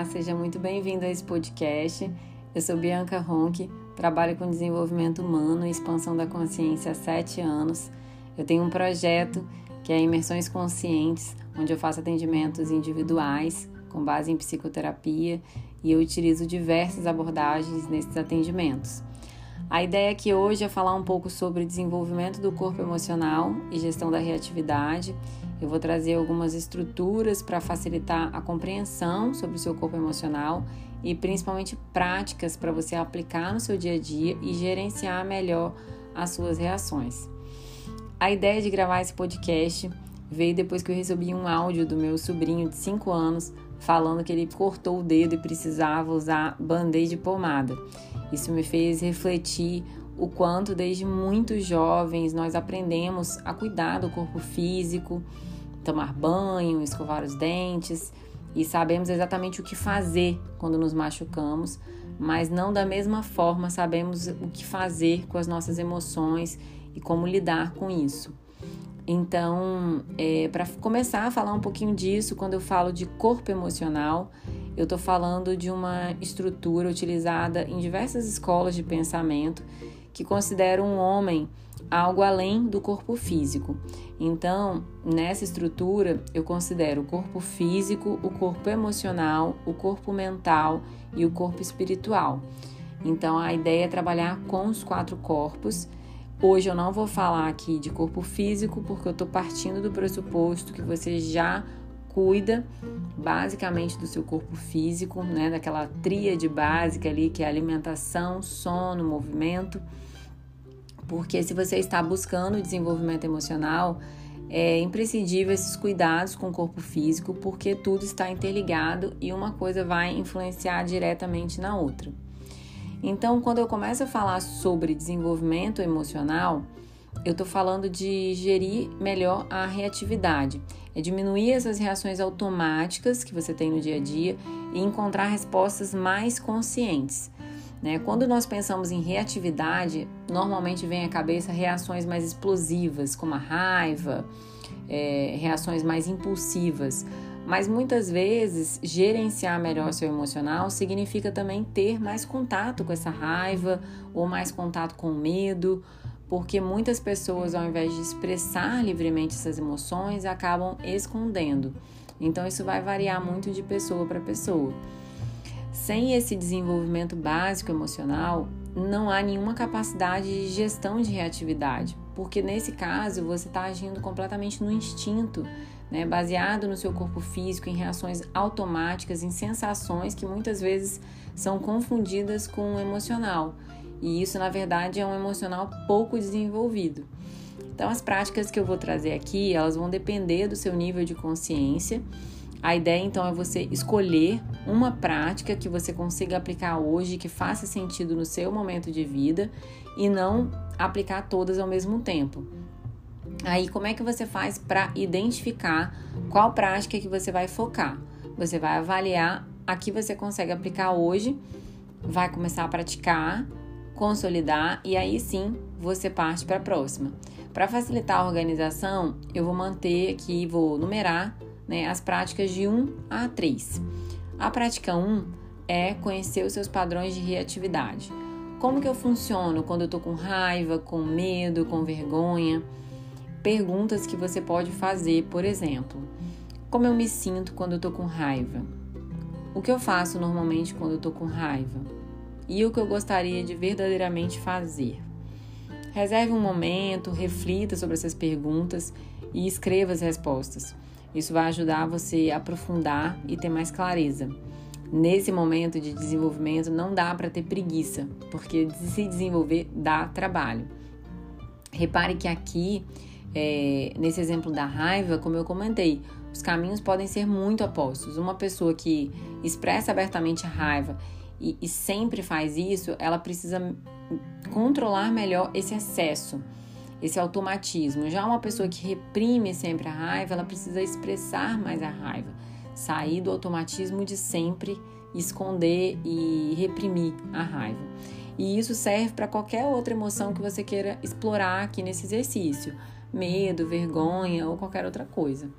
Olá, seja muito bem-vindo a esse podcast. Eu sou Bianca Ronque, trabalho com desenvolvimento humano e expansão da consciência há sete anos. Eu tenho um projeto que é Imersões Conscientes, onde eu faço atendimentos individuais com base em psicoterapia e eu utilizo diversas abordagens nesses atendimentos. A ideia aqui hoje é falar um pouco sobre desenvolvimento do corpo emocional e gestão da reatividade. Eu vou trazer algumas estruturas para facilitar a compreensão sobre o seu corpo emocional e principalmente práticas para você aplicar no seu dia a dia e gerenciar melhor as suas reações. A ideia de gravar esse podcast veio depois que eu recebi um áudio do meu sobrinho de 5 anos falando que ele cortou o dedo e precisava usar band-aid de pomada. Isso me fez refletir o quanto desde muito jovens nós aprendemos a cuidar do corpo físico, tomar banho, escovar os dentes e sabemos exatamente o que fazer quando nos machucamos, mas não da mesma forma sabemos o que fazer com as nossas emoções e como lidar com isso. Então, é, para começar a falar um pouquinho disso, quando eu falo de corpo emocional, eu estou falando de uma estrutura utilizada em diversas escolas de pensamento que consideram um homem algo além do corpo físico. Então, nessa estrutura, eu considero o corpo físico, o corpo emocional, o corpo mental e o corpo espiritual. Então, a ideia é trabalhar com os quatro corpos Hoje eu não vou falar aqui de corpo físico, porque eu estou partindo do pressuposto que você já cuida basicamente do seu corpo físico, né? Daquela tríade básica ali que é alimentação, sono, movimento. Porque se você está buscando desenvolvimento emocional, é imprescindível esses cuidados com o corpo físico, porque tudo está interligado e uma coisa vai influenciar diretamente na outra. Então, quando eu começo a falar sobre desenvolvimento emocional, eu estou falando de gerir melhor a reatividade, é diminuir essas reações automáticas que você tem no dia a dia e encontrar respostas mais conscientes. Né? Quando nós pensamos em reatividade, normalmente vem à cabeça reações mais explosivas, como a raiva, é, reações mais impulsivas. Mas muitas vezes, gerenciar melhor seu emocional significa também ter mais contato com essa raiva ou mais contato com o medo, porque muitas pessoas, ao invés de expressar livremente essas emoções, acabam escondendo. Então, isso vai variar muito de pessoa para pessoa. Sem esse desenvolvimento básico emocional, não há nenhuma capacidade de gestão de reatividade, porque nesse caso você está agindo completamente no instinto, né, baseado no seu corpo físico, em reações automáticas, em sensações que muitas vezes são confundidas com o emocional. E isso, na verdade, é um emocional pouco desenvolvido. Então, as práticas que eu vou trazer aqui, elas vão depender do seu nível de consciência. A ideia, então, é você escolher uma prática que você consiga aplicar hoje, que faça sentido no seu momento de vida e não aplicar todas ao mesmo tempo. Aí, como é que você faz para identificar qual prática que você vai focar? Você vai avaliar a que você consegue aplicar hoje, vai começar a praticar, consolidar e aí sim você parte para a próxima. Para facilitar a organização, eu vou manter aqui, vou numerar né, as práticas de 1 a 3. A prática 1 é conhecer os seus padrões de reatividade. Como que eu funciono quando eu tô com raiva, com medo, com vergonha? Perguntas que você pode fazer, por exemplo: Como eu me sinto quando eu tô com raiva? O que eu faço normalmente quando eu tô com raiva? E o que eu gostaria de verdadeiramente fazer? Reserve um momento, reflita sobre essas perguntas e escreva as respostas. Isso vai ajudar você a aprofundar e ter mais clareza. Nesse momento de desenvolvimento não dá para ter preguiça, porque se desenvolver dá trabalho. Repare que aqui é, nesse exemplo da raiva, como eu comentei, os caminhos podem ser muito opostos. Uma pessoa que expressa abertamente raiva e, e sempre faz isso, ela precisa controlar melhor esse excesso, esse automatismo. Já uma pessoa que reprime sempre a raiva, ela precisa expressar mais a raiva, sair do automatismo de sempre esconder e reprimir a raiva. E isso serve para qualquer outra emoção que você queira explorar aqui nesse exercício medo, vergonha ou qualquer outra coisa.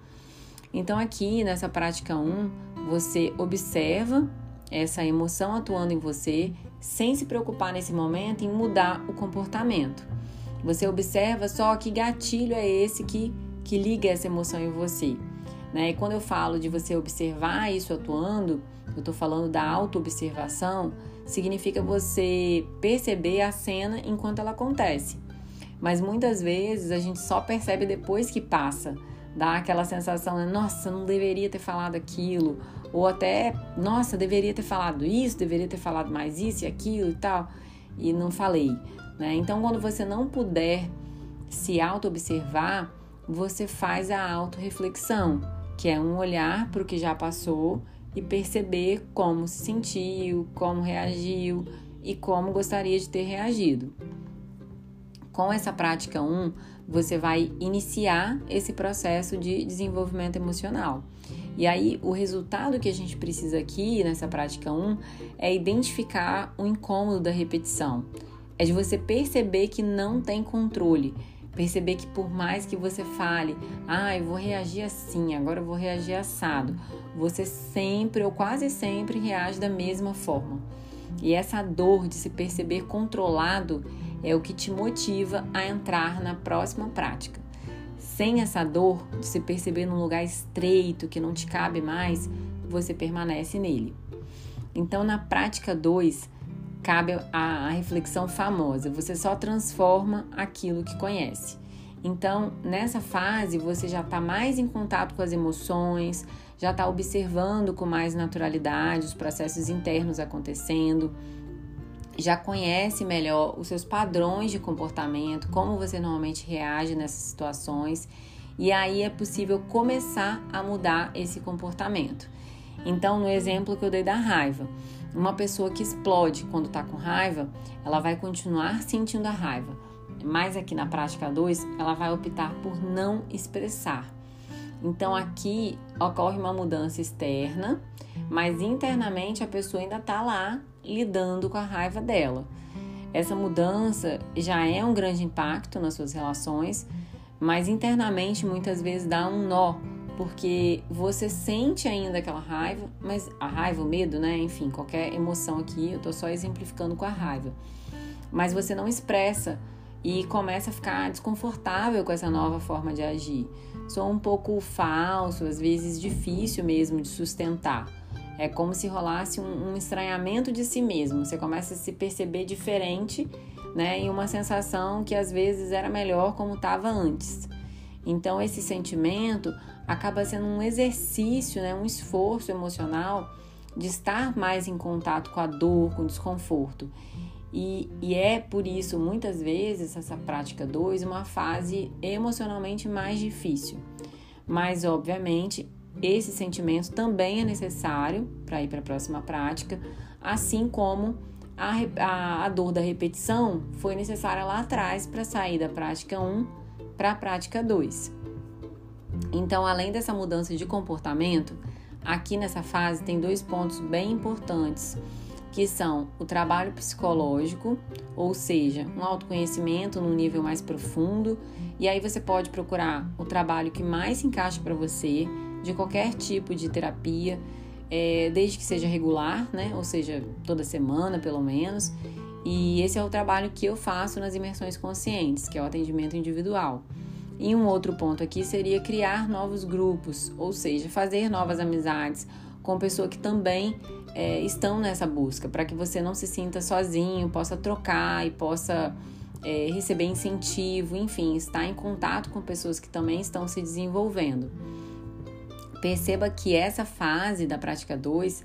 Então, aqui nessa prática 1, você observa essa emoção atuando em você sem se preocupar nesse momento em mudar o comportamento. Você observa só que gatilho é esse que, que liga essa emoção em você. Né? E quando eu falo de você observar isso atuando, eu estou falando da autoobservação, significa você perceber a cena enquanto ela acontece. Mas muitas vezes a gente só percebe depois que passa. Dá aquela sensação, né? nossa, não deveria ter falado aquilo. Ou até, nossa, deveria ter falado isso, deveria ter falado mais isso e aquilo e tal. E não falei. Né? Então, quando você não puder se auto-observar, você faz a auto-reflexão, que é um olhar para o que já passou e perceber como se sentiu, como reagiu e como gostaria de ter reagido. Com essa prática 1, você vai iniciar esse processo de desenvolvimento emocional. E aí, o resultado que a gente precisa aqui nessa prática 1 é identificar o incômodo da repetição. É de você perceber que não tem controle, perceber que por mais que você fale, ah, eu vou reagir assim, agora eu vou reagir assado, você sempre ou quase sempre reage da mesma forma. E essa dor de se perceber controlado é o que te motiva a entrar na próxima prática. Sem essa dor de se perceber num lugar estreito que não te cabe mais, você permanece nele. Então, na prática 2, cabe a, reflexão famosa: você só transforma aquilo que conhece. Então, nessa fase, você já está mais em contato com as emoções, já está observando com mais naturalidade os processos internos acontecendo, já conhece melhor os seus padrões de comportamento, como você normalmente reage nessas situações, e aí é possível começar a mudar esse comportamento. Então, no exemplo que eu dei da raiva, uma pessoa que explode quando está com raiva, ela vai continuar sentindo a raiva, mas aqui na prática 2, ela vai optar por não expressar. Então aqui ocorre uma mudança externa, mas internamente a pessoa ainda está lá lidando com a raiva dela. Essa mudança já é um grande impacto nas suas relações, mas internamente muitas vezes dá um nó, porque você sente ainda aquela raiva, mas a raiva, o medo, né? Enfim, qualquer emoção aqui, eu tô só exemplificando com a raiva. Mas você não expressa e começa a ficar desconfortável com essa nova forma de agir. Sou um pouco falso, às vezes difícil mesmo de sustentar. É como se rolasse um, um estranhamento de si mesmo. Você começa a se perceber diferente, né? E uma sensação que às vezes era melhor como estava antes. Então esse sentimento acaba sendo um exercício, né? Um esforço emocional de estar mais em contato com a dor, com o desconforto. E, e, é por isso, muitas vezes, essa prática 2, uma fase emocionalmente mais difícil. Mas, obviamente, esse sentimento também é necessário para ir para a próxima prática, assim como a, a, a, dor da repetição foi necessária lá atrás para sair da prática 1 para a prática 2. Então, além dessa mudança de comportamento, aqui nessa fase tem dois pontos bem importantes, que são o trabalho psicológico, ou seja, um autoconhecimento no nível mais profundo, e aí você pode procurar o trabalho que mais se encaixa para você, de qualquer tipo de terapia, é, desde que seja regular, né? Ou seja, toda semana pelo menos. E esse é o trabalho que eu faço nas imersões conscientes, que é o atendimento individual. E um outro ponto aqui seria criar novos grupos, ou seja, fazer novas amizades com pessoas que também é, estão nessa busca, para que você não se sinta sozinho, possa trocar e possa é, receber incentivo, enfim, estar em contato com pessoas que também estão se desenvolvendo. Perceba que essa fase da prática 2,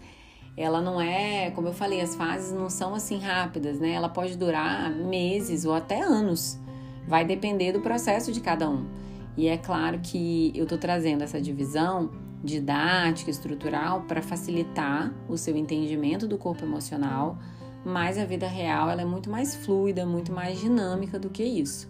ela não é, como eu falei, as fases não são assim rápidas, né? Ela pode durar meses ou até anos. Vai depender do processo de cada um. E é claro que eu estou trazendo essa divisão didática, estrutural, para facilitar o seu entendimento do corpo emocional, mas a vida real ela é muito mais fluida, muito mais dinâmica do que isso.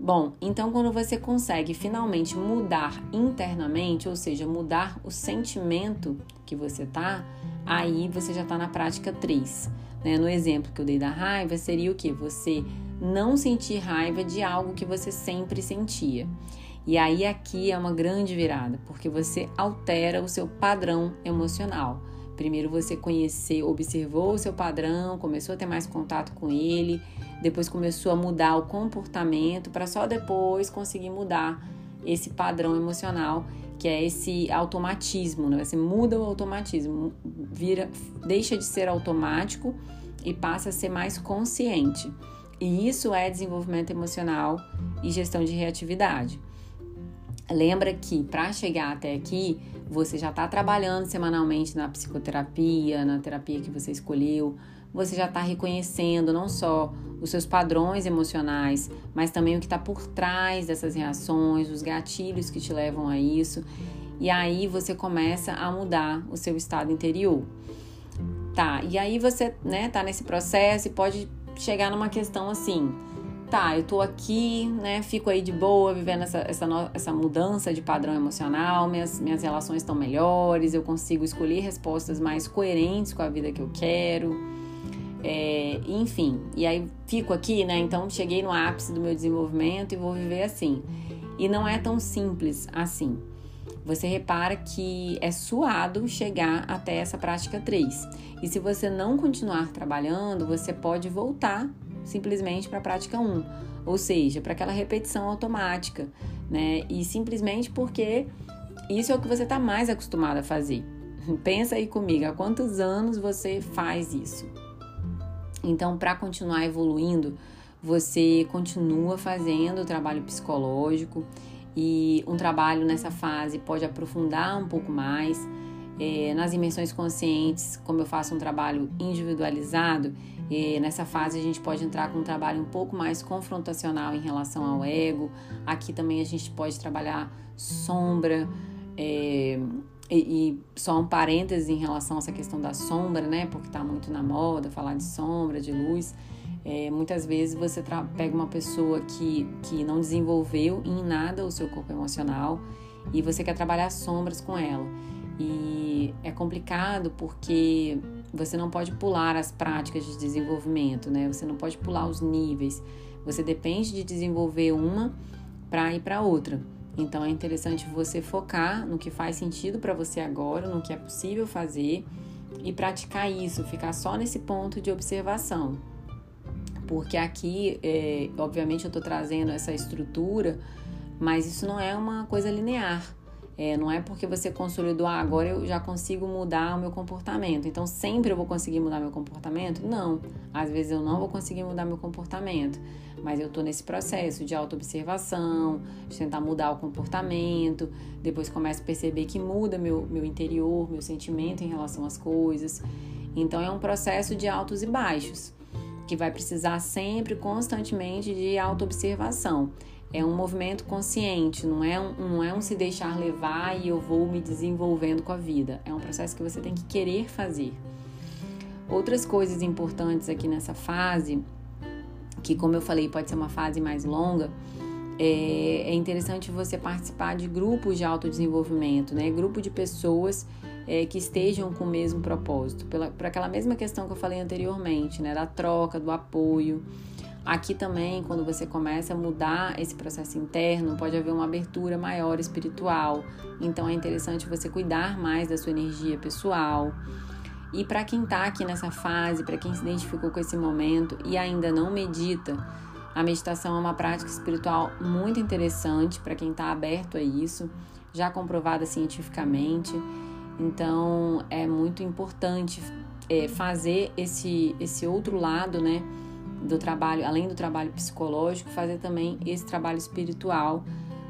Bom, então quando você consegue finalmente mudar internamente, ou seja, mudar o sentimento que você tá, aí você já tá na prática 3. Né? No exemplo que eu dei da raiva, seria o que? Você não sentir raiva de algo que você sempre sentia. E aí aqui é uma grande virada, porque você altera o seu padrão emocional. Primeiro você conheceu, observou o seu padrão, começou a ter mais contato com ele, depois começou a mudar o comportamento para só depois conseguir mudar esse padrão emocional, que é esse automatismo, né? Você muda o automatismo, vira, deixa de ser automático e passa a ser mais consciente. E isso é desenvolvimento emocional e gestão de reatividade. Lembra que para chegar até aqui, você já está trabalhando semanalmente na psicoterapia, na terapia que você escolheu, você já está reconhecendo não só os seus padrões emocionais, mas também o que está por trás dessas reações, os gatilhos que te levam a isso. E aí você começa a mudar o seu estado interior. Tá, e aí você, né, tá nesse processo e pode chegar numa questão assim: tá, eu tô aqui, né, fico aí de boa, vivendo essa, essa, essa mudança de padrão emocional, minhas, minhas relações estão melhores, eu consigo escolher respostas mais coerentes com a vida que eu quero. É, enfim, e aí fico aqui, né? Então cheguei no ápice do meu desenvolvimento e vou viver assim. E não é tão simples assim. Você repara que é suado chegar até essa prática 3. E se você não continuar trabalhando, você pode voltar simplesmente para a prática 1, ou seja, para aquela repetição automática, né? E simplesmente porque isso é o que você está mais acostumado a fazer. Pensa aí comigo, há quantos anos você faz isso? Então, para continuar evoluindo, você continua fazendo o trabalho psicológico e um trabalho nessa fase pode aprofundar um pouco mais. É, nas imersões conscientes, como eu faço um trabalho individualizado, é, nessa fase a gente pode entrar com um trabalho um pouco mais confrontacional em relação ao ego. Aqui também a gente pode trabalhar sombra. É, e, e, só um parêntese em relação a essa questão da sombra, né? Porque está muito na moda falar de sombra, de luz. É, muitas vezes você pega uma pessoa que, que não desenvolveu em nada o seu corpo emocional e você quer trabalhar sombras com ela. E é complicado porque você não pode pular as práticas de desenvolvimento, né? Você não pode pular os níveis. Você depende de desenvolver uma para ir para outra. Então é interessante você focar no que faz sentido para você agora, no que é possível fazer e praticar isso, ficar só nesse ponto de observação. Porque aqui, é, obviamente, eu estou trazendo essa estrutura, mas isso não é uma coisa linear. É, não é porque você consolidou, ah, agora eu já consigo mudar o meu comportamento. Então sempre eu vou conseguir mudar meu comportamento? Não. Às vezes eu não vou conseguir mudar meu comportamento. Mas eu tô nesse processo de autoobservação, de tentar mudar o comportamento. Depois começo a perceber que muda meu, meu interior, meu sentimento em relação às coisas. Então é um processo de altos e baixos, que vai precisar sempre, constantemente, de autoobservação é um movimento consciente, não é um, não é um se deixar levar e eu vou me desenvolvendo com a vida. É um processo que você tem que querer fazer. Outras coisas importantes aqui nessa fase, que como eu falei, pode ser uma fase mais longa, é, é interessante você participar de grupos de autodesenvolvimento, né? Grupo de pessoas é, que estejam com o mesmo propósito, pela, por aquela mesma questão que eu falei anteriormente, né? Da troca, do apoio. Aqui também, quando você começa a mudar esse processo interno, pode haver uma abertura maior espiritual. Então é interessante você cuidar mais da sua energia pessoal. E para quem está aqui nessa fase, para quem se identificou com esse momento e ainda não medita, a meditação é uma prática espiritual muito interessante para quem está aberto a isso, já comprovada cientificamente. Então é muito importante é, fazer esse, esse outro lado, né? Do trabalho, além do trabalho psicológico, fazer também esse trabalho espiritual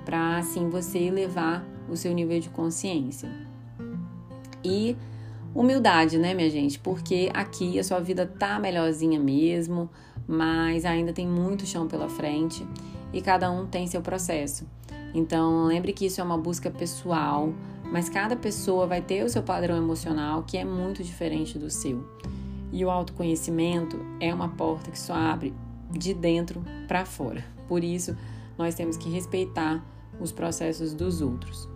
para assim você elevar o seu nível de consciência. E humildade, né, minha gente? Porque aqui a sua vida tá melhorzinha mesmo, mas ainda tem muito chão pela frente e cada um tem seu processo. Então, lembre que isso é uma busca pessoal, mas cada pessoa vai ter o seu padrão emocional que é muito diferente do seu. E o autoconhecimento é uma porta que só abre de dentro para fora. Por isso, nós temos que respeitar os processos dos outros.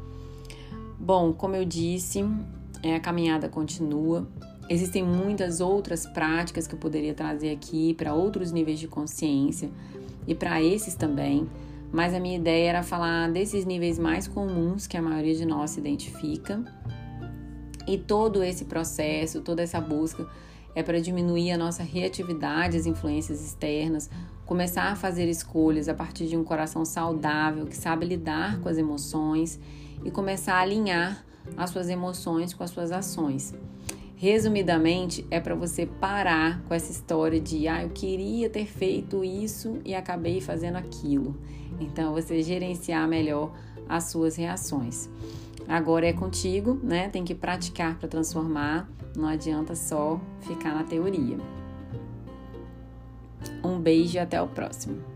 Bom, como eu disse, é, a caminhada continua. Existem muitas outras práticas que eu poderia trazer aqui para outros níveis de consciência e para esses também, mas a minha ideia era falar desses níveis mais comuns que a maioria de nós se identifica. E todo esse processo, toda essa busca é para diminuir a nossa reatividade às influências externas, começar a fazer escolhas a partir de um coração saudável que sabe lidar com as emoções e começar a alinhar as suas emoções com as suas ações. Resumidamente, é para você parar com essa história de ah, eu queria ter feito isso e acabei fazendo aquilo. Então, você gerenciar melhor as suas reações. Agora é contigo, né? Tem que praticar para transformar, não adianta só ficar na teoria. Um beijo e até o próximo.